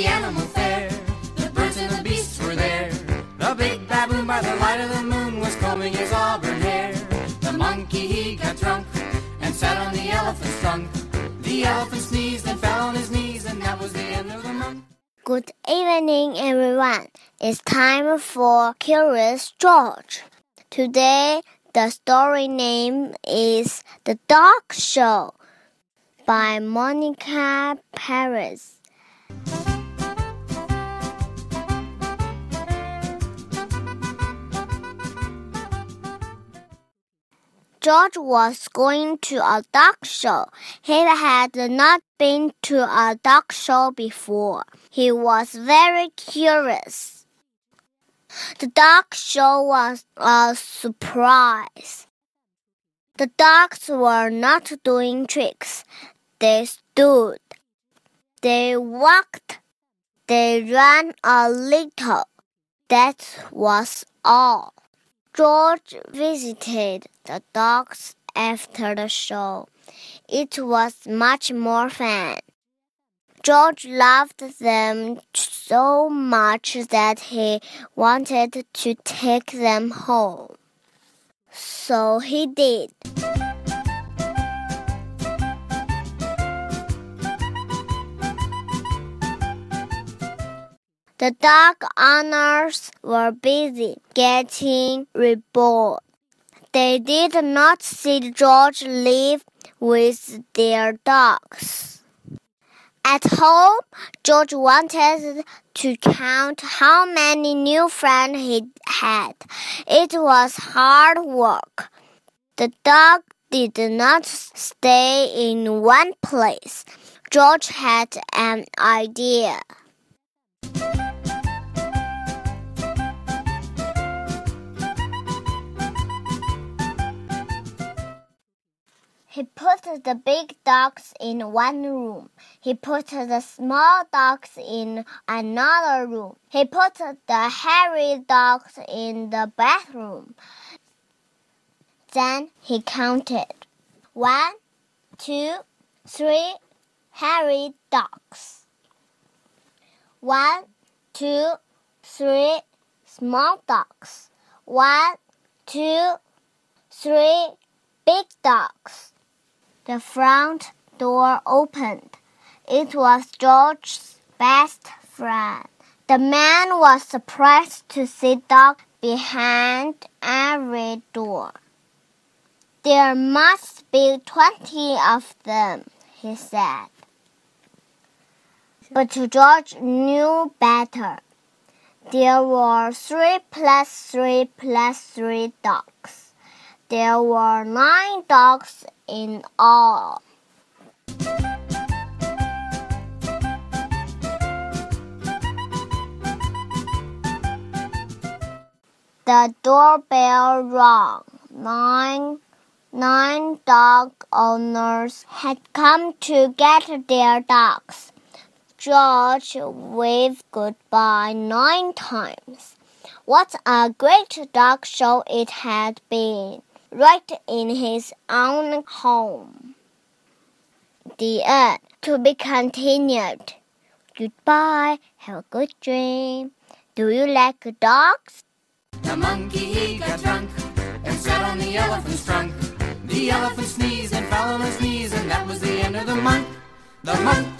the animal fair. The birds and the beasts were there. The big baboon by the light of the moon was combing his auburn hair. The monkey he got drunk and sat on the elephant's trunk. The elephant sneezed and fell on his knees, and that was the end of the month. Good evening, everyone. It's time for Curious George. Today, the story name is The Dog Show by Monica Perez. George was going to a dog show. He had not been to a dog show before. He was very curious. The dog show was a surprise. The dogs were not doing tricks. They stood. They walked. They ran a little. That was all. George visited the dogs after the show. It was much more fun. George loved them so much that he wanted to take them home. So he did. The dog owners were busy getting reborn. They did not see George leave with their dogs. At home, George wanted to count how many new friends he had. It was hard work. The dog did not stay in one place. George had an idea. He put the big dogs in one room. He put the small dogs in another room. He put the hairy dogs in the bathroom. Then he counted. One, two, three hairy dogs. One, two, three small dogs. One, two, three big dogs. The front door opened. It was George's best friend. The man was surprised to see dogs behind every door. There must be twenty of them, he said. But George knew better. There were three plus three plus three dogs. There were nine dogs in all. The doorbell rang. Nine, nine dog owners had come to get their dogs. George waved goodbye nine times. What a great dog show it had been! Right in his own home. The end. To be continued. Goodbye. Have a good dream. Do you like dogs? The monkey he got drunk and sat on the elephant's trunk. The elephant sneezed and fell on his knees, and that was the end of the month. The month, the month, the month.